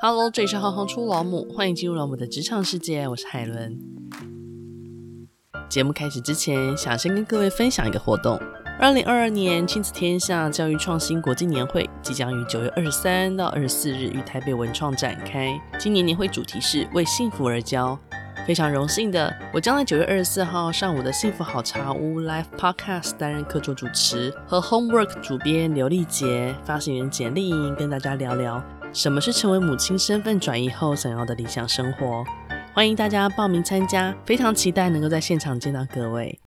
Hello，这里是行行出老母，欢迎进入老母的职场世界，我是海伦。节目开始之前，想先跟各位分享一个活动：二零二二年亲子天下教育创新国际年会即将于九月二十三到二十四日于台北文创展开。今年年会主题是为幸福而教。非常荣幸的，我将在九月二十四号上午的幸福好茶屋 Live Podcast 担任客座主持，和 Homework 主编刘丽杰、发行人简丽莹跟大家聊聊。什么是成为母亲身份转移后想要的理想生活？欢迎大家报名参加，非常期待能够在现场见到各位。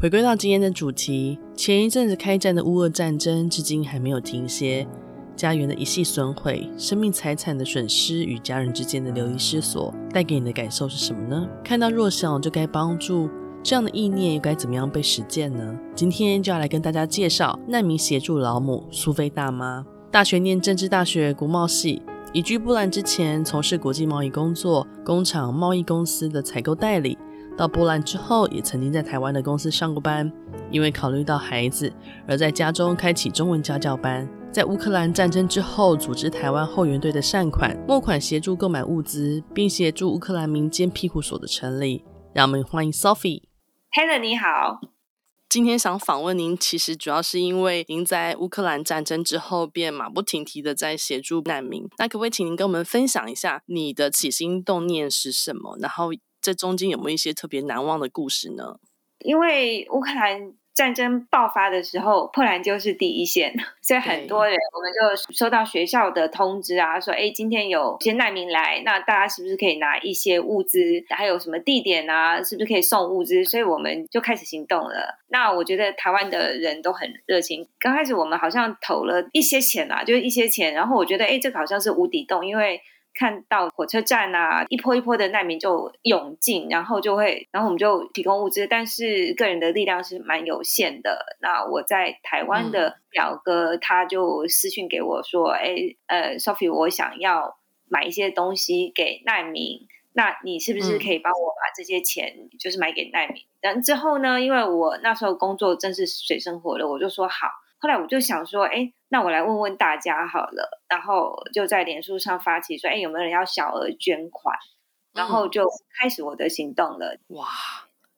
回归到今天的主题，前一阵子开战的乌俄战争至今还没有停歇，家园的一系损毁，生命财产的损失与家人之间的流离失所，带给你的感受是什么呢？看到弱小就该帮助，这样的意念又该怎么样被实践呢？今天就要来跟大家介绍难民协助老母苏菲大妈。大学念政治大学国贸系，移居波兰之前从事国际贸易工作，工厂贸易公司的采购代理。到波兰之后，也曾经在台湾的公司上过班。因为考虑到孩子，而在家中开启中文家教班。在乌克兰战争之后，组织台湾后援队的善款募款，协助购买物资，并协助乌克兰民间庇护所的成立。让我们欢迎 Sophie。Hello，你好。今天想访问您，其实主要是因为您在乌克兰战争之后便马不停蹄的在协助难民。那可不可以请您跟我们分享一下你的起心动念是什么？然后这中间有没有一些特别难忘的故事呢？因为乌克兰。战争爆发的时候，破兰就是第一线，所以很多人我们就收到学校的通知啊，说哎，今天有些难民来，那大家是不是可以拿一些物资？还有什么地点啊？是不是可以送物资？所以我们就开始行动了。那我觉得台湾的人都很热情。刚开始我们好像投了一些钱啊，就是一些钱，然后我觉得哎，这个好像是无底洞，因为。看到火车站啊，一波一波的难民就涌进，然后就会，然后我们就提供物资，但是个人的力量是蛮有限的。那我在台湾的表哥他就私讯给我说：“哎、呃，Sophie，我想要买一些东西给难民，那你是不是可以帮我把这些钱就是买给难民？”然、嗯、之后呢，因为我那时候工作真是水深火热，我就说好。后来我就想说，哎，那我来问问大家好了，然后就在脸书上发起说，哎，有没有人要小额捐款？然后就开始我的行动了。哇，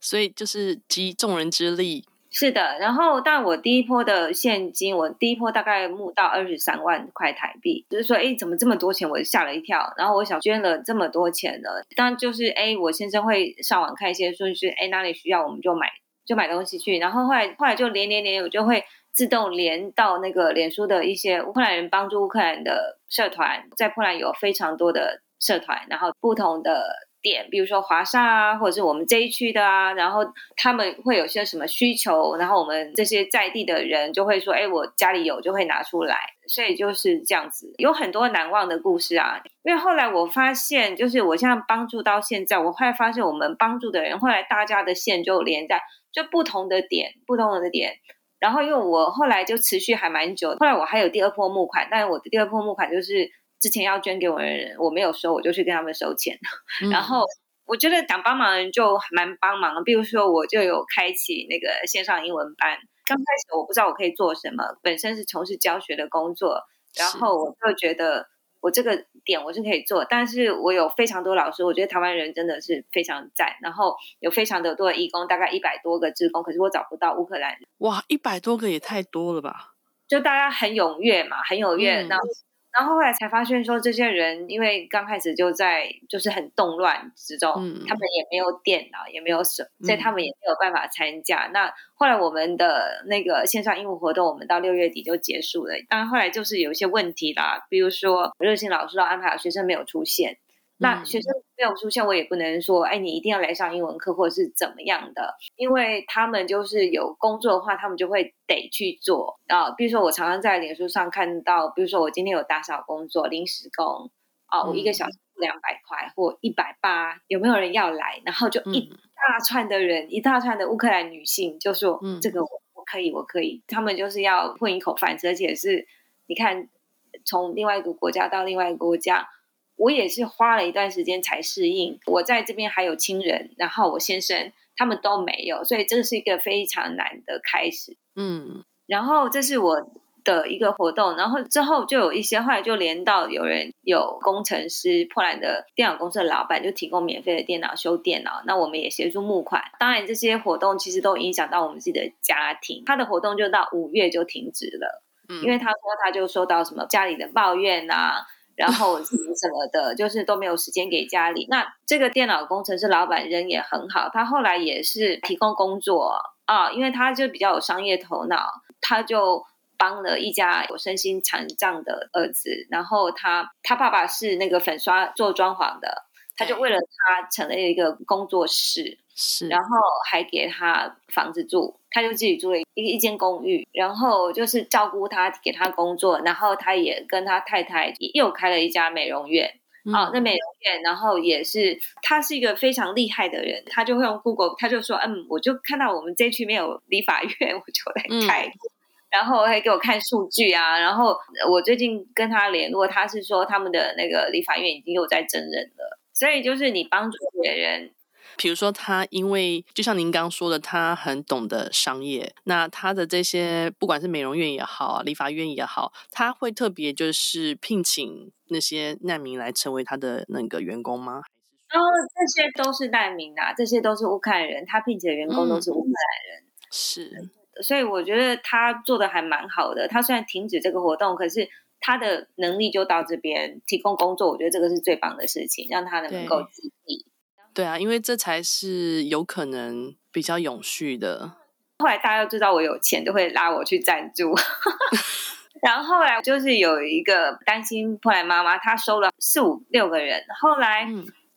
所以就是集众人之力。是的，然后但我第一波的现金，我第一波大概募到二十三万块台币，就是说，哎，怎么这么多钱？我吓了一跳。然后我想捐了这么多钱呢，当然就是，哎，我先生会上网看一些顺序，哎，哪里需要我们就买，就买东西去。然后后来后来就连连连，我就会。自动连到那个脸书的一些乌克兰人帮助乌克兰的社团，在波兰有非常多的社团，然后不同的点，比如说华沙啊，或者是我们这一区的啊，然后他们会有些什么需求，然后我们这些在地的人就会说，哎，我家里有，就会拿出来，所以就是这样子，有很多难忘的故事啊。因为后来我发现，就是我现在帮助到现在，我后来发现我们帮助的人，后来大家的线就连在就不同的点，不同的点。然后，因为我后来就持续还蛮久，后来我还有第二波募款，但是我的第二波募款就是之前要捐给我的人，我没有收，我就去跟他们收钱。嗯、然后我觉得想帮忙的人就蛮帮忙的，比如说我就有开启那个线上英文班，刚开始我不知道我可以做什么，本身是从事教学的工作，然后我就觉得。我这个点我是可以做，但是我有非常多老师，我觉得台湾人真的是非常赞，然后有非常的多的义工，大概一百多个志工，可是我找不到乌克兰人。哇，一百多个也太多了吧？就大家很踊跃嘛，很踊跃，那、嗯。然后后后来才发现说，这些人因为刚开始就在就是很动乱之中，嗯、他们也没有电脑，也没有什，所以他们也没有办法参加。嗯、那后来我们的那个线上英语活动，我们到六月底就结束了。当然后来就是有一些问题啦，比如说热心老师都安排好学生没有出现。那学生没有出现，我也不能说，哎，你一定要来上英文课，或者是怎么样的，因为他们就是有工作的话，他们就会得去做啊。比如说，我常常在脸书上看到，比如说我今天有打扫工作，临时工啊，我一个小时两百块或一百八，有没有人要来？然后就一大串的人，一大串的乌克兰女性就说，嗯，这个我我可以，我可以。他们就是要混一口饭吃，而且是，你看，从另外一个国家到另外一个国家。我也是花了一段时间才适应。我在这边还有亲人，然后我先生他们都没有，所以这是一个非常难的开始。嗯，然后这是我的一个活动，然后之后就有一些，后来就连到有人有工程师，波兰的电脑公司的老板就提供免费的电脑修电脑，那我们也协助募款。当然这些活动其实都影响到我们自己的家庭，他的活动就到五月就停止了，嗯，因为他说他就收到什么家里的抱怨啊。然后什么什么的，就是都没有时间给家里。那这个电脑工程师老板人也很好，他后来也是提供工作啊，因为他就比较有商业头脑，他就帮了一家有身心残障的儿子。然后他他爸爸是那个粉刷做装潢的，他就为了他成立了一个工作室。是，然后还给他房子住，他就自己住了一一间公寓，然后就是照顾他，给他工作，然后他也跟他太太又开了一家美容院，嗯、哦，那美容院，然后也是他是一个非常厉害的人，他就会用 Google，他就说，嗯，我就看到我们这区没有理发院，我就来开，嗯、然后还给我看数据啊，然后我最近跟他联络，他是说他们的那个理发院已经又在征人了，所以就是你帮助别人。比如说，他因为就像您刚刚说的，他很懂得商业，那他的这些不管是美容院也好，理发院也好，他会特别就是聘请那些难民来成为他的那个员工吗？哦，这些都是难民啊，这些都是乌克兰人，他聘请的员工都是乌克兰人，嗯、是，所以我觉得他做的还蛮好的。他虽然停止这个活动，可是他的能力就到这边提供工作，我觉得这个是最棒的事情，让他能够自立。对啊，因为这才是有可能比较永续的。后来大家都知道我有钱，都会拉我去赞助。然后后来就是有一个担心破来妈妈，她收了四五六个人。后来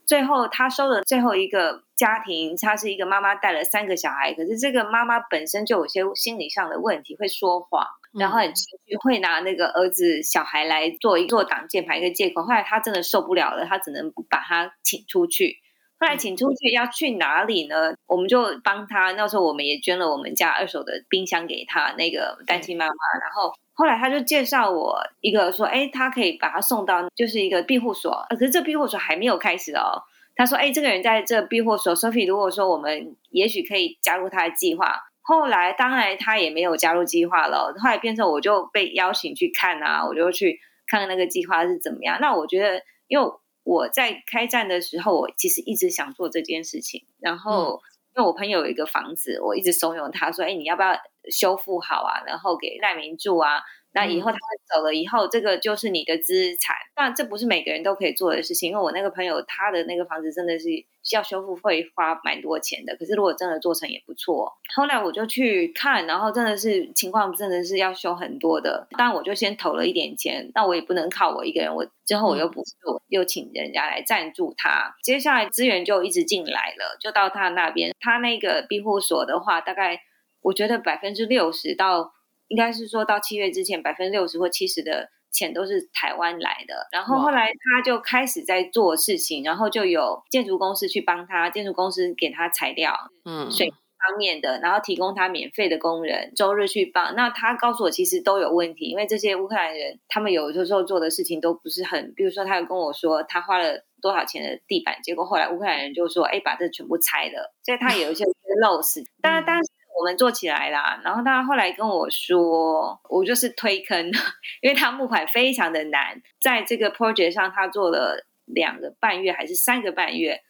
最后她收了最后一个家庭，她是一个妈妈带了三个小孩，可是这个妈妈本身就有些心理上的问题，会说谎，然后很情绪，会拿那个儿子小孩来做一做挡箭牌一个借口。后来他真的受不了了，他只能把他请出去。后来请出去要去哪里呢？我们就帮他。那时候我们也捐了我们家二手的冰箱给他那个单亲妈妈。然后后来他就介绍我一个说，哎，他可以把他送到就是一个庇护所。可是这庇护所还没有开始哦。他说，哎，这个人在这庇护所，Sophie，如果说我们也许可以加入他的计划。后来当然他也没有加入计划了。后来变成我就被邀请去看啊，我就去看看那个计划是怎么样。那我觉得，因为。我在开战的时候，我其实一直想做这件事情。然后，因为我朋友有一个房子，我一直怂恿他说：“哎，你要不要修复好啊？然后给赖明住啊？”那以后他们走了以后，这个就是你的资产。但这不是每个人都可以做的事情，因为我那个朋友他的那个房子真的是需要修复，会花蛮多钱的。可是如果真的做成也不错。后来我就去看，然后真的是情况真的是要修很多的。当然我就先投了一点钱，那我也不能靠我一个人，我之后我又补助，又请人家来赞助他。接下来资源就一直进来了，就到他那边。他那个庇护所的话，大概我觉得百分之六十到。应该是说到七月之前，百分之六十或七十的钱都是台湾来的。然后后来他就开始在做事情，然后就有建筑公司去帮他，建筑公司给他材料，嗯，水方面的，然后提供他免费的工人，周日去帮。那他告诉我，其实都有问题，因为这些乌克兰人，他们有的时候做的事情都不是很，比如说他有跟我说，他花了多少钱的地板，结果后来乌克兰人就说，哎，把这全部拆了，所以他有一些漏死。当然，当然。我们做起来啦，然后他后来跟我说，我就是推坑，因为他募款非常的难，在这个 project 上他做了两个半月还是三个半月，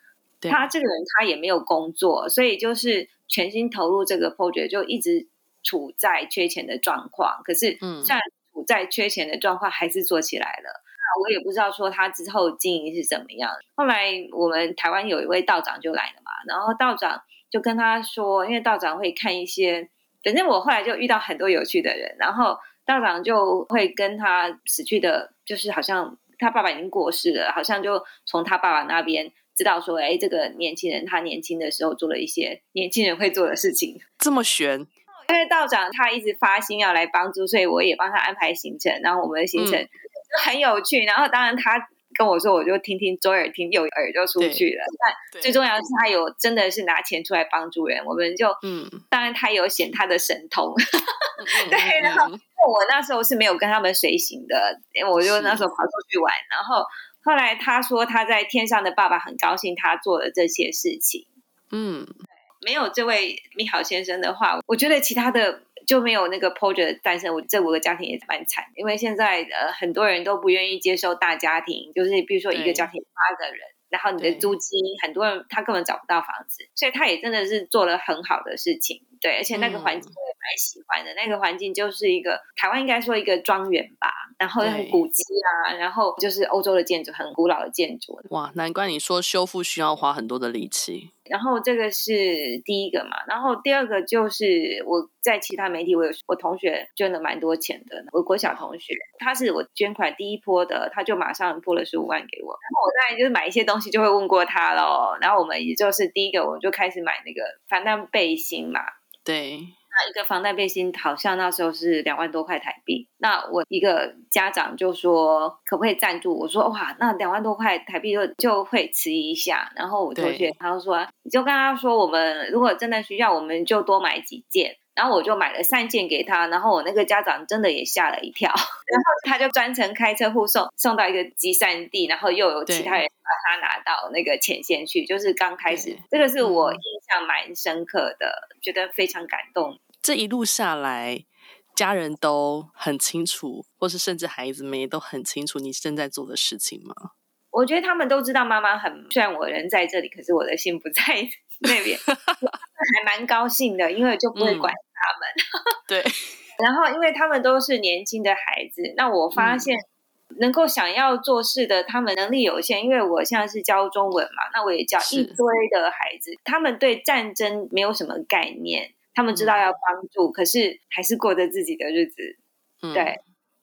他这个人他也没有工作，所以就是全心投入这个 project，就一直处在缺钱的状况。可是，嗯，虽然处在缺钱的状况，还是做起来了。那我也不知道说他之后经营是怎么样。后来我们台湾有一位道长就来了嘛，然后道长。就跟他说，因为道长会看一些，反正我后来就遇到很多有趣的人，然后道长就会跟他死去的，就是好像他爸爸已经过世了，好像就从他爸爸那边知道说，哎，这个年轻人他年轻的时候做了一些年轻人会做的事情，这么悬。因为道长他一直发心要来帮助，所以我也帮他安排行程，然后我们的行程就很有趣，嗯、然后当然他。跟我说，我就听听，左耳听右耳就出去了。但最重要的是，他有真的是拿钱出来帮助人，我们就嗯，当然他有显他的神通，嗯、对。然后我那时候是没有跟他们随行的，因为我就那时候跑出去玩。然后后来他说他在天上的爸爸很高兴他做了这些事情。嗯，没有这位米好先生的话，我觉得其他的。就没有那个 Porter 诞生，我这五个家庭也蛮惨，因为现在呃很多人都不愿意接受大家庭，就是比如说一个家庭八个人。然后你的租金，很多人他根本找不到房子，所以他也真的是做了很好的事情，对，而且那个环境蛮喜欢的。嗯、那个环境就是一个台湾应该说一个庄园吧，然后很古迹啊，然后就是欧洲的建筑，很古老的建筑。哇，难怪你说修复需要花很多的力气。然后这个是第一个嘛，然后第二个就是我在其他媒体，我有我同学捐了蛮多钱的，我国小同学，他是我捐款第一波的，他就马上拨了十五万给我，然后我当然就是买一些东西就会问过他喽，然后我们也就是第一个我就开始买那个防弹背心嘛，对。一个防弹背心好像那时候是两万多块台币，那我一个家长就说可不可以赞助？我说哇，那两万多块台币就就会迟疑一下。然后我同学他就说，你就跟他说，我们如果真的需要，我们就多买几件。然后我就买了三件给他，然后我那个家长真的也吓了一跳，然后他就专程开车护送送到一个集散地，然后又有其他人把他拿到那个前线去。就是刚开始，这个是我印象蛮深刻的，觉得非常感动。这一路下来，家人都很清楚，或是甚至孩子们也都很清楚你正在做的事情吗？我觉得他们都知道妈妈很，虽然我人在这里，可是我的心不在那边，还蛮高兴的，因为就不会管。嗯他们 对，然后因为他们都是年轻的孩子，那我发现能够想要做事的，他们能力有限。因为我现在是教中文嘛，那我也教一堆的孩子，他们对战争没有什么概念，他们知道要帮助，嗯、可是还是过着自己的日子。嗯、对，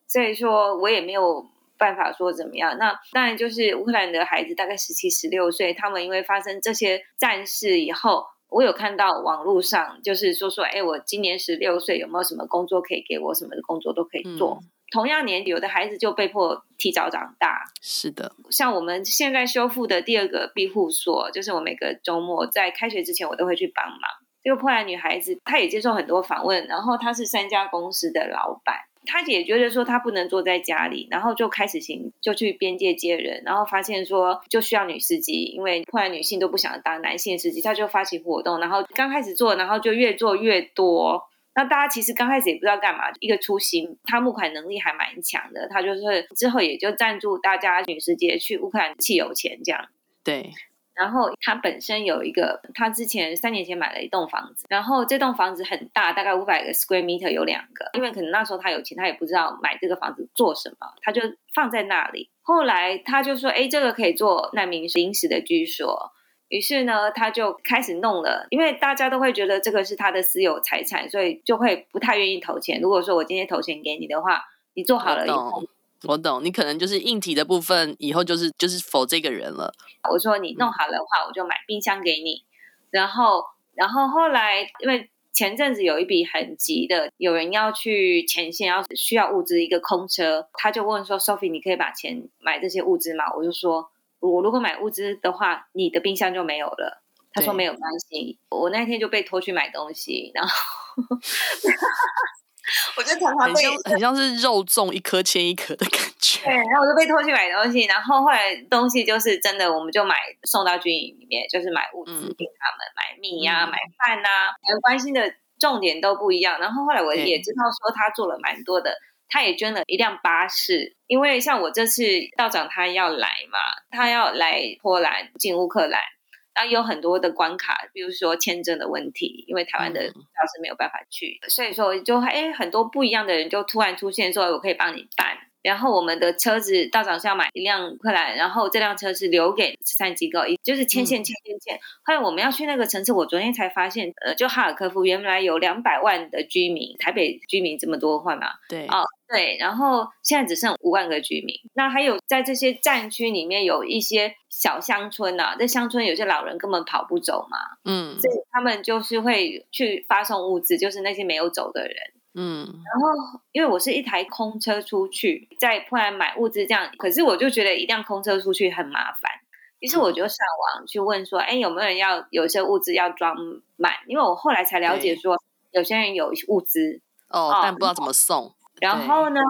所以说我也没有办法说怎么样。那当然就是乌克兰的孩子，大概十七、十六岁，他们因为发生这些战事以后。我有看到网络上，就是说说，哎，我今年十六岁，有没有什么工作可以给我？什么的工作都可以做。嗯、同样年纪，有的孩子就被迫提早长大。是的，像我们现在修复的第二个庇护所，就是我每个周末在开学之前，我都会去帮忙。这个波兰女孩子，她也接受很多访问，然后她是三家公司的老板。他也觉得说他不能坐在家里，然后就开始行，就去边界接人，然后发现说就需要女司机，因为后来女性都不想当男性司机，他就发起活动，然后刚开始做，然后就越做越多。那大家其实刚开始也不知道干嘛，一个初心，他募款能力还蛮强的，他就是之后也就赞助大家女司机去乌克兰汽油钱这样。对。然后他本身有一个，他之前三年前买了一栋房子，然后这栋房子很大，大概五百个 square meter 有两个，因为可能那时候他有钱，他也不知道买这个房子做什么，他就放在那里。后来他就说，哎，这个可以做难民临时的居所，于是呢，他就开始弄了，因为大家都会觉得这个是他的私有财产，所以就会不太愿意投钱。如果说我今天投钱给你的话，你做好了以后。我懂，你可能就是硬体的部分，以后就是就是否这个人了。我说你弄好的话，嗯、我就买冰箱给你。然后，然后后来，因为前阵子有一笔很急的，有人要去前线，要需要物资，一个空车，他就问说：“Sophie，你可以把钱买这些物资吗？”我就说：“我如果买物资的话，你的冰箱就没有了。”他说：“没有关系。”我那天就被拖去买东西，然后。我就常常被很像，很像是肉粽一颗牵一颗的感觉。对，然后我就被拖去买东西，然后后来东西就是真的，我们就买送到军营里面，就是买物资给他们，嗯、买米呀、啊，买饭呐、啊。我们关心的重点都不一样。然后后来我也知道说他做了蛮多的，他也捐了一辆巴士，因为像我这次道长他要来嘛，他要来波兰进乌克兰。然后有很多的关卡，比如说签证的问题，因为台湾的教师没有办法去，嗯、所以说就哎很多不一样的人就突然出现，说我可以帮你办。然后我们的车子道长是要买一辆乌克兰，然后这辆车是留给慈善机构，就是牵线牵线牵。后来我们要去那个城市，我昨天才发现，呃，就哈尔科夫原来有两百万的居民，台北居民这么多话嘛？对，哦对，然后现在只剩五万个居民。那还有在这些战区里面有一些小乡村呐、啊，在乡村有些老人根本跑不走嘛，嗯，所以他们就是会去发送物资，就是那些没有走的人。嗯，然后因为我是一台空车出去，在突然买物资这样，可是我就觉得一辆空车出去很麻烦，于是我就上网去问说，哎，有没有人要有些物资要装满？因为我后来才了解说，有些人有物资哦，哦，但不知道怎么送。然后呢，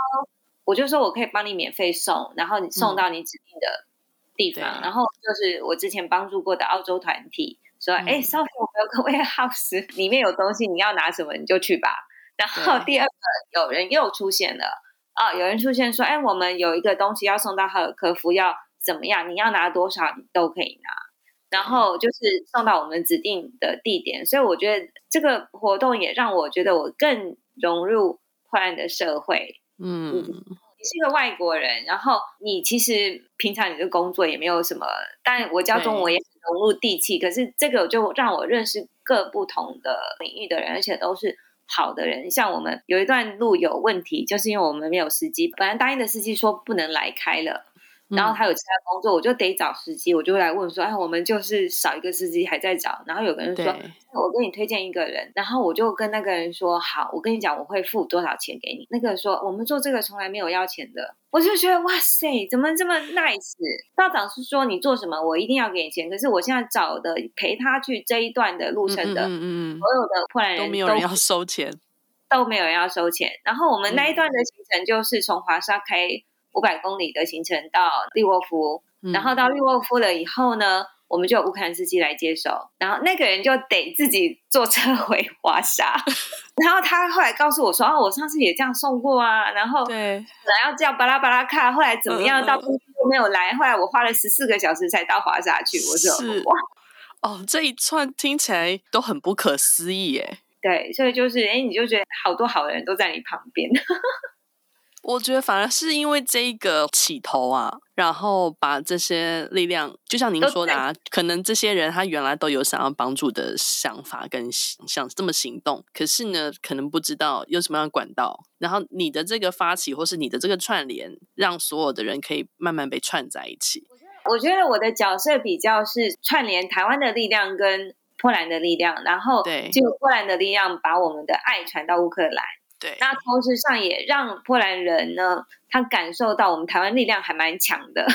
我就说我可以帮你免费送，然后你送到你指定的地方。嗯、然后就是我之前帮助过的澳洲团体说，哎，Sophie，我们有个 warehouse 里面有东西，你要拿什么你就去吧。然后第二个有人又出现了啊，有人出现说，哎，我们有一个东西要送到哈尔科夫，要怎么样？你要拿多少，你都可以拿。然后就是送到我们指定的地点，所以我觉得这个活动也让我觉得我更融入波兰的社会。嗯，你是一个外国人，然后你其实平常你的工作也没有什么，但我教中文也很融入地气。可是这个就让我认识各不同的领域的人，而且都是好的人。像我们有一段路有问题，就是因为我们没有司机，本来答应的司机说不能来开了。然后他有其他工作，我就得找司机，我就会来问说：“哎，我们就是少一个司机，还在找。”然后有个人说：“我给你推荐一个人。”然后我就跟那个人说：“好，我跟你讲，我会付多少钱给你。”那个人说：“我们做这个从来没有要钱的。”我就觉得哇塞，怎么这么 nice？道长是说你做什么，我一定要给你钱。可是我现在找的陪他去这一段的路程的，嗯嗯，所有的波兰人都没有人要收钱，都没有人要收钱。然后我们那一段的行程就是从华沙开。五百公里的行程到利沃夫，然后到利沃夫了以后呢，嗯、我们就有乌克兰司机来接手，然后那个人就得自己坐车回华沙，然后他后来告诉我说：“哦，我上次也这样送过啊。”然后对，然后这样巴拉巴拉卡，后来怎么样？到公司都没有来，后来我花了十四个小时才到华沙去。我说：“是哇，哦，这一串听起来都很不可思议耶。”对，所以就是哎，你就觉得好多好的人都在你旁边。我觉得反而是因为这个起头啊，然后把这些力量，就像您说的啊，可能这些人他原来都有想要帮助的想法跟想这么行动，可是呢，可能不知道有什么样的管道，然后你的这个发起或是你的这个串联，让所有的人可以慢慢被串在一起。我觉得我的角色比较是串联台湾的力量跟波兰的力量，然后对，就波兰的力量把我们的爱传到乌克兰。对，那同时上也让波兰人呢，他感受到我们台湾力量还蛮强的，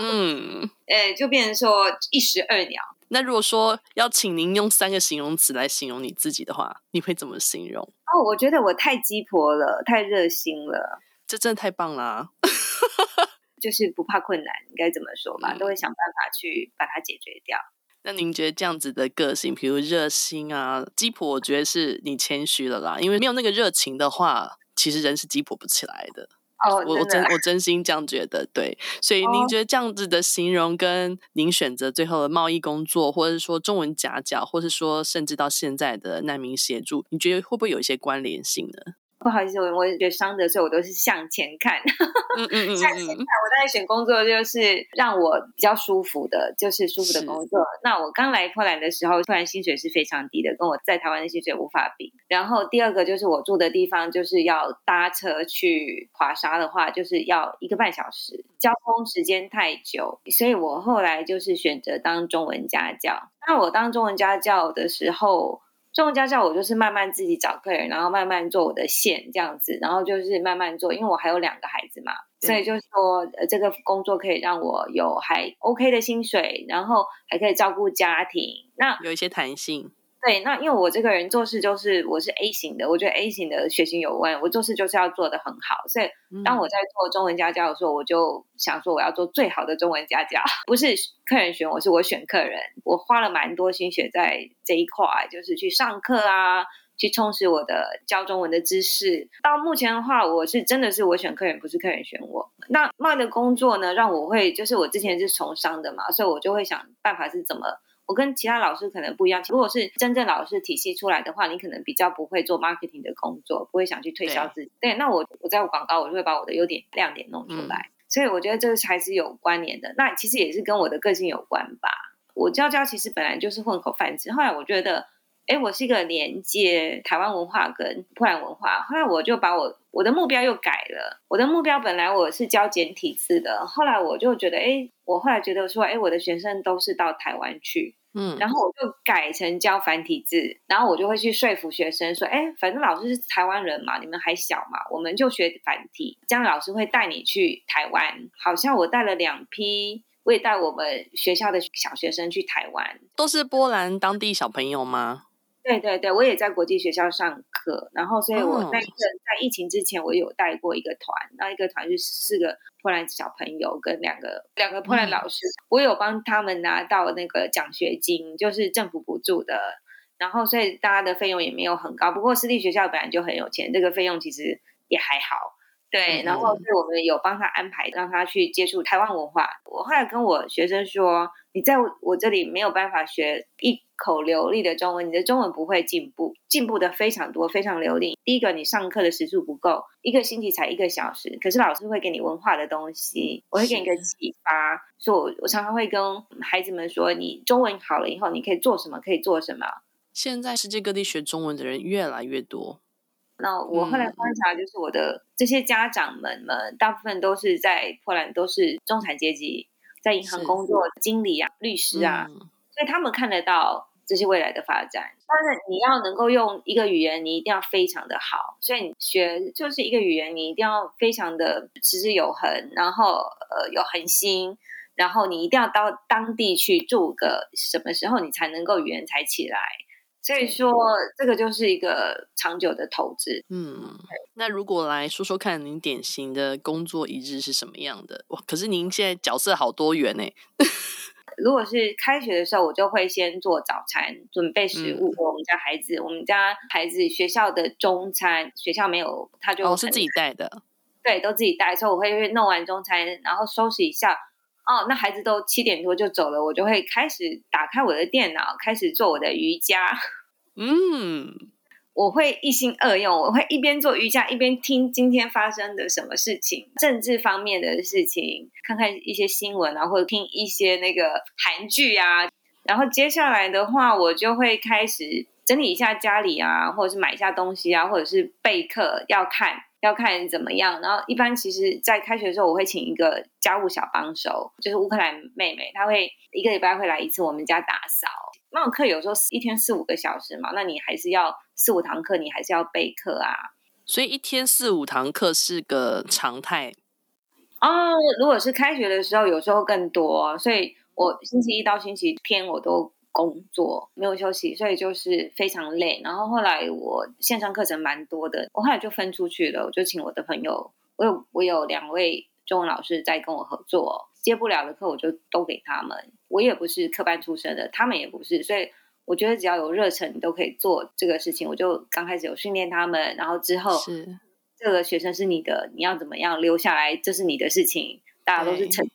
嗯，呃，就变成说一石二鸟。那如果说要请您用三个形容词来形容你自己的话，你会怎么形容？哦，我觉得我太鸡婆了，太热心了，这真的太棒了啊，就是不怕困难，应该怎么说吧，嗯，都会想办法去把它解决掉。那您觉得这样子的个性，比如热心啊、鸡婆，我觉得是你谦虚了啦。因为没有那个热情的话，其实人是鸡婆不起来的。哦，我我真我真心这样觉得，对。所以您觉得这样子的形容，跟您选择最后的贸易工作，或者是说中文夹角，或者是说甚至到现在的难民协助，你觉得会不会有一些关联性呢？不好意思，我我觉得伤的时候，我都是向前看。嗯嗯嗯，向前看。我在选工作，就是让我比较舒服的，就是舒服的工作。那我刚来波兰的时候，突然薪水是非常低的，跟我在台湾的薪水无法比。然后第二个就是我住的地方，就是要搭车去华沙的话，就是要一个半小时，交通时间太久，所以我后来就是选择当中文家教。那我当中文家教的时候。中文家教我就是慢慢自己找客人，然后慢慢做我的线这样子，然后就是慢慢做，因为我还有两个孩子嘛，所以就是说，呃，这个工作可以让我有还 OK 的薪水，然后还可以照顾家庭，那有一些弹性。对，那因为我这个人做事就是我是 A 型的，我觉得 A 型的血型有关，我做事就是要做得很好。所以当我在做中文家教的时候，我就想说我要做最好的中文家教，不是客人选我，是我选客人。我花了蛮多心血在这一块，就是去上课啊，去充实我的教中文的知识。到目前的话，我是真的是我选客人，不是客人选我。那卖的工作呢，让我会就是我之前是从商的嘛，所以我就会想办法是怎么。我跟其他老师可能不一样。如果是真正老师体系出来的话，你可能比较不会做 marketing 的工作，不会想去推销自己。对，对，那我我在广告，我就会把我的优点亮点弄出来。嗯。所以我觉得这个还是有关联的。那其实也是跟我的个性有关吧。我教教其实本来就是混口饭吃，后来我觉得。哎，我是一个连接台湾文化跟波兰文化，后来我就把我我的目标又改了。我的目标本来我是教简体字的，后来我就觉得，哎，我后来觉得说，哎，我的学生都是到台湾去，嗯，然后我就改成教繁体字，然后我就会去说服学生说，哎，反正老师是台湾人嘛，你们还小嘛，我们就学繁体，这样老师会带你去台湾。好像我带了两批，我也带我们学校的小学生去台湾，都是波兰当地小朋友吗？对对对，我也在国际学校上课，然后所以我在在疫情之前，我有带过一个团，那一个团是四个波兰小朋友跟两个两个波兰老师，我有帮他们拿到那个奖学金，就是政府补助的然后所以大家的费用也没有很高。不过私立学校本来就很有钱，这个费用其实也还好。对，然后所以我们有帮他安排，让他去接触台湾文化。我后来跟我学生说，你在我这里没有办法学一口流利的中文，你的中文不会进步，进步的非常多，非常流利。第一个，你上课的时数不够，一个星期才一个小时，可是老师会给你文化的东西，我会给你一个启发。所以我我常常会跟孩子们说，你中文好了以后，你可以做什么？可以做什么？现在世界各地学中文的人越来越多。那我后来观察，就是我的这些家长们们，大部分都是在波兰，都是中产阶级，在银行工作，经理啊、律师啊，嗯，所以他们看得到这些未来的发展。但是你要能够用一个语言，你一定要非常的好。所以你学就是一个语言，你一定要非常的持之有恒，然后呃有恒心，然后你一定要到当地去住个什么时候，你才能够语言才起来。所以说，这个就是一个长久的投资。嗯，那如果来说说看，您典型的工作一日是什么样的？哇，可是您现在角色好多元呢。如果是开学的时候，我就会先做早餐，准备食物给我们家孩子。嗯、我们家孩子学校的中餐，学校没有，他就哦是自己带的。对，都自己带。所以我会弄完中餐，然后收拾一下。哦，那孩子都七点多就走了，我就会开始打开我的电脑，开始做我的瑜伽。嗯，我会一心二用，我会一边做瑜伽，一边听今天发生的什么事情，政治方面的事情，看看一些新闻啊，或者听一些那个韩剧啊。然后接下来的话，我就会开始整理一下家里啊，或者是买一下东西啊，或者是备课要看。要看怎么样，然后一般其实，在开学的时候，我会请一个家务小帮手，就是乌克兰妹妹，她会一个礼拜会来一次我们家打扫。那种课有时候一天四五个小时嘛，那你还是要四五堂课，你还是要备课啊。所以一天四五堂课是个常态。哦，如果是开学的时候，有时候更多，所以我星期一到星期天我都。工作没有休息，所以就是非常累。然后后来我线上课程蛮多的，我后来就分出去了，我就请我的朋友，我有我有两位中文老师在跟我合作，接不了的课我就都给他们。我也不是科班出身的，他们也不是，所以我觉得只要有热忱，你都可以做这个事情。我就刚开始有训练他们，然后之后是这个学生是你的，你要怎么样留下来，这是你的事情。大家都是成。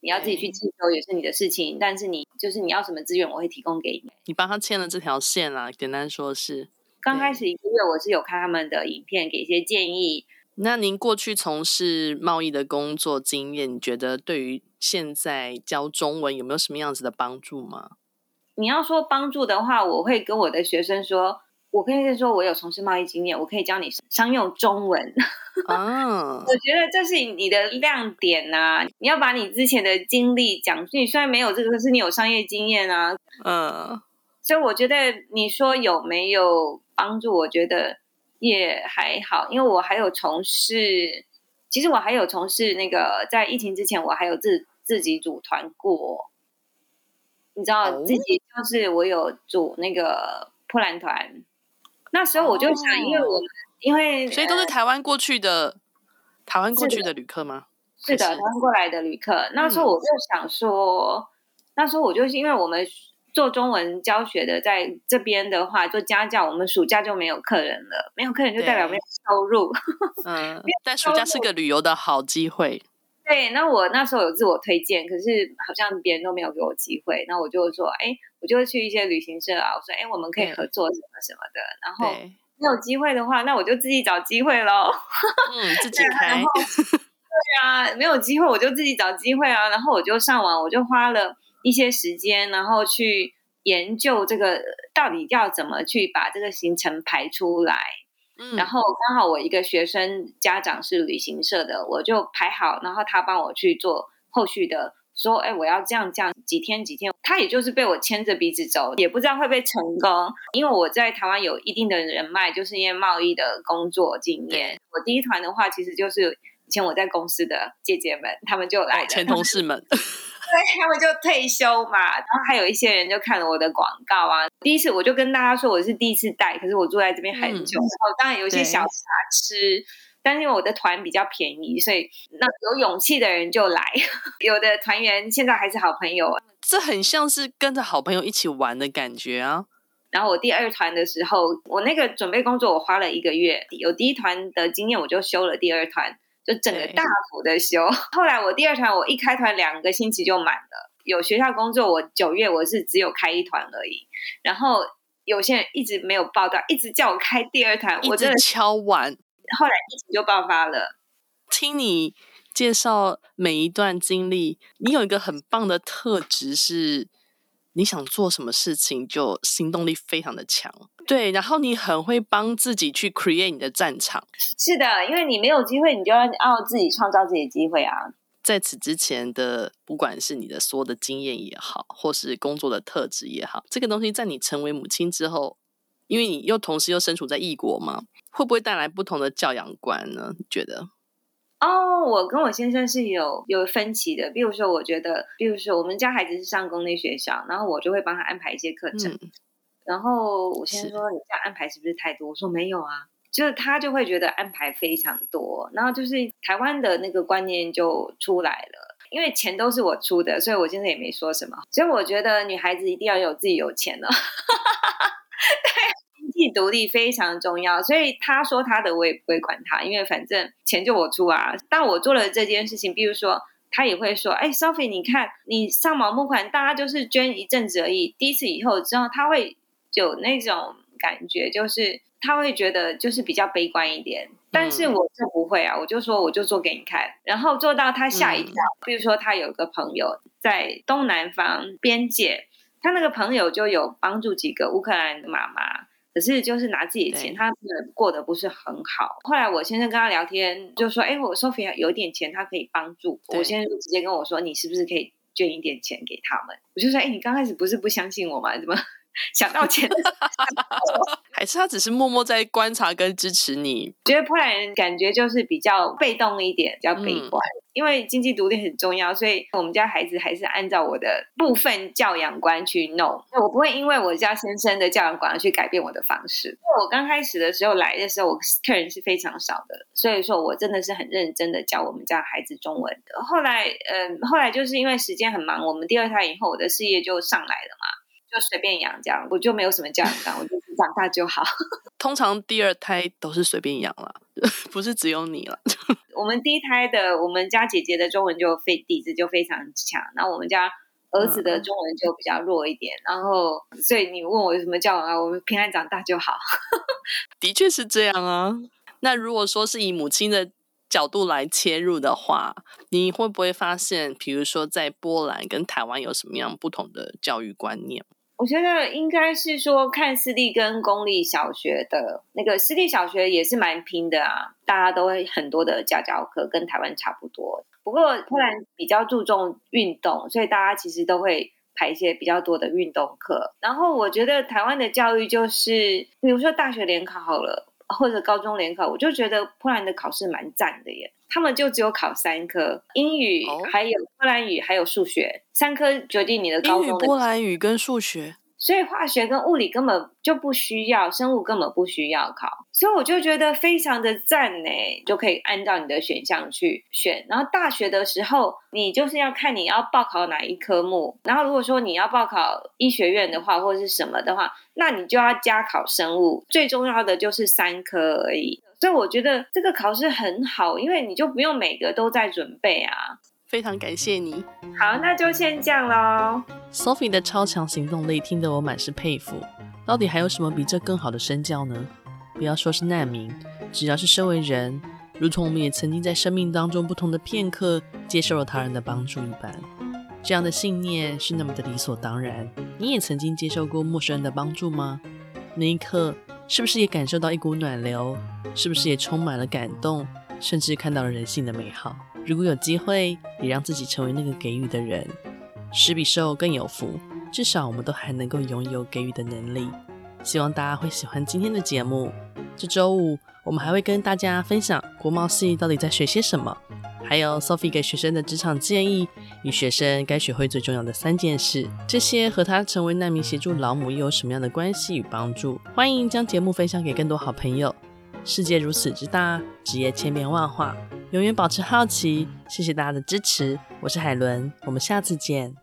你要自己去进修也是你的事情，但是你就是你要什么资源，我会提供给你。你帮他牵了这条线啦，简单说是。刚开始一个月，我是有看他们的影片，给一些建议。那您过去从事贸易的工作经验，你觉得对于现在教中文有没有什么样子的帮助吗？你要说帮助的话，我会跟我的学生说。我可以说，我有从事贸易经验，我可以教你商用中文。啊，我觉得这是你的亮点呐、啊！你要把你之前的经历讲出。你虽然没有这个，可是你有商业经验啊。嗯，所以我觉得你说有没有帮助？我觉得也还好，因为我还有从事，其实我还有从事那个，在疫情之前，我还有自自己组团过。你知道，自己就是我有组那个破烂团。那时候我就想，因为我们因为所以都是台湾过去的，台湾过去的旅客吗？是的，台湾过来的旅客。那时候我就想说，那时候我就是因为我们做中文教学的，在这边的话做家教，我们暑假就没有客人了，没有客人就代表没有收入。嗯，但暑假是个旅游的好机会。对，那我那时候有自我推荐，可是好像别人都没有给我机会。那我就说，哎，我就会去一些旅行社啊，我说，哎，我们可以合作什么什么的。然后没有机会的话，那我就自己找机会喽。嗯，自 己开。对啊，没有机会我就自己找机会啊。然后我就上网，我就花了一些时间，然后去研究这个到底要怎么去把这个行程排出来。然后刚好我一个学生家长是旅行社的，我就排好，然后他帮我去做后续的，说，哎，我要这样这样几天几天，他也就是被我牵着鼻子走，也不知道会不会成功，因为我在台湾有一定的人脉，就是因为贸易的工作经验。我第一团的话，其实就是以前我在公司的姐姐们，他们就来了，前同事们。对，他们就退休嘛，然后还有一些人就看了我的广告啊。第一次我就跟大家说我是第一次带，可是我住在这边很久，嗯、然后当然有一些小瑕疵，但是因为我的团比较便宜，所以那有勇气的人就来，有的团员现在还是好朋友。这很像是跟着好朋友一起玩的感觉啊。然后我第二团的时候，我那个准备工作我花了一个月，有第一团的经验，我就修了第二团，就整个大幅的修。后来我第二团我一开团两个星期就满了。有学校工作，我九月我是只有开一团而已。然后有些人一直没有报到，一直叫我开第二团，我真的敲碗。后来疫情就爆发了。听你介绍每一段经历，你有一个很棒的特质是，你想做什么事情就行动力非常的强。对，然后你很会帮自己去 create 你的战场。是的，因为你没有机会，你就要要自己创造自己的机会啊。在此之前的，不管是你的所有的经验也好，或是工作的特质也好，这个东西在你成为母亲之后，因为你又同时又身处在异国嘛，会不会带来不同的教养观呢？你觉得？哦，我跟我先生是有有分歧的。比如说，我觉得，比如说我们家孩子是上公立学校，然后我就会帮他安排一些课程。嗯、然后我先生说：“你这样安排是不是太多？”我说：“没有啊。”就是他就会觉得安排非常多，然后就是台湾的那个观念就出来了，因为钱都是我出的，所以我现在也没说什么。所以我觉得女孩子一定要有自己有钱了，对，独立非常重要。所以他说他的，我也不会管他，因为反正钱就我出啊。但我做了这件事情，比如说他也会说：“哎，Sophie，你看你上毛募款，大家就是捐一阵子而已，第一次以后之后，他会有那种感觉，就是。”他会觉得就是比较悲观一点，但是我就不会啊，我就说我就做给你看，然后做到他吓一跳。比如说他有个朋友在东南方边界，他那个朋友就有帮助几个乌克兰的妈妈，可是就是拿自己的钱，他过得不是很好。后来我先生跟他聊天，就说：“哎，我 Sophia 有点钱，他可以帮助。”我先生就直接跟我说：“你是不是可以捐一点钱给他们？”我就说：“哎，你刚开始不是不相信我吗？怎么？” 想到钱，还是他只是默默在观察跟支持你？觉得波兰人感觉就是比较被动一点，比较悲观。嗯、因为经济独立很重要，所以我们家孩子还是按照我的部分教养观去弄。我不会因为我家先生的教养观而去改变我的方式。因为我刚开始的时候来的时候，我客人是非常少的，所以说我真的是很认真的教我们家孩子中文的。后来，嗯、呃，后来就是因为时间很忙，我们第二胎以后，我的事业就上来了嘛。就随便养这样，我就没有什么教养观，我就是长大就好。通常第二胎都是随便养了，不是只有你了。我们第一胎的，我们家姐姐的中文就非底子就非常强，然后我们家儿子的中文就比较弱一点。嗯、然后，所以你问我有什么教养啊？我们平安长大就好。的确是这样啊。那如果说是以母亲的角度来切入的话，你会不会发现，比如说在波兰跟台湾有什么样不同的教育观念？我觉得应该是说，看私立跟公立小学的那个私立小学也是蛮拼的啊，大家都会很多的家教课，跟台湾差不多。不过波兰比较注重运动，所以大家其实都会排一些比较多的运动课。然后我觉得台湾的教育就是，比如说大学联考好了，或者高中联考，我就觉得波兰的考试蛮赞的耶。他们就只有考三科，英语，还有波兰语，还有数学，三科决定你的高中的。英语、波兰语跟数学。所以化学跟物理根本就不需要，生物根本不需要考，所以我就觉得非常的赞呢，就可以按照你的选项去选。然后大学的时候，你就是要看你要报考哪一科目。然后如果说你要报考医学院的话，或者是什么的话，那你就要加考生物。最重要的就是三科而已。所以我觉得这个考试很好，因为你就不用每个都在准备啊。非常感谢你。好，那就先这样喽。Sophie 的超强行动力听得我满是佩服。到底还有什么比这更好的身教呢？不要说是难民，只要是身为人，如同我们也曾经在生命当中不同的片刻接受了他人的帮助一般，这样的信念是那么的理所当然。你也曾经接受过陌生人的帮助吗？那一刻是不是也感受到一股暖流？是不是也充满了感动，甚至看到了人性的美好？如果有机会，也让自己成为那个给予的人，施比受更有福。至少我们都还能够拥有给予的能力。希望大家会喜欢今天的节目。这周五我们还会跟大家分享国贸系到底在学些什么，还有 Sophie 给学生的职场建议与学生该学会最重要的三件事。这些和他成为难民协助老母又有什么样的关系与帮助？欢迎将节目分享给更多好朋友。世界如此之大，职业千变万化。永远保持好奇，谢谢大家的支持，我是海伦，我们下次见。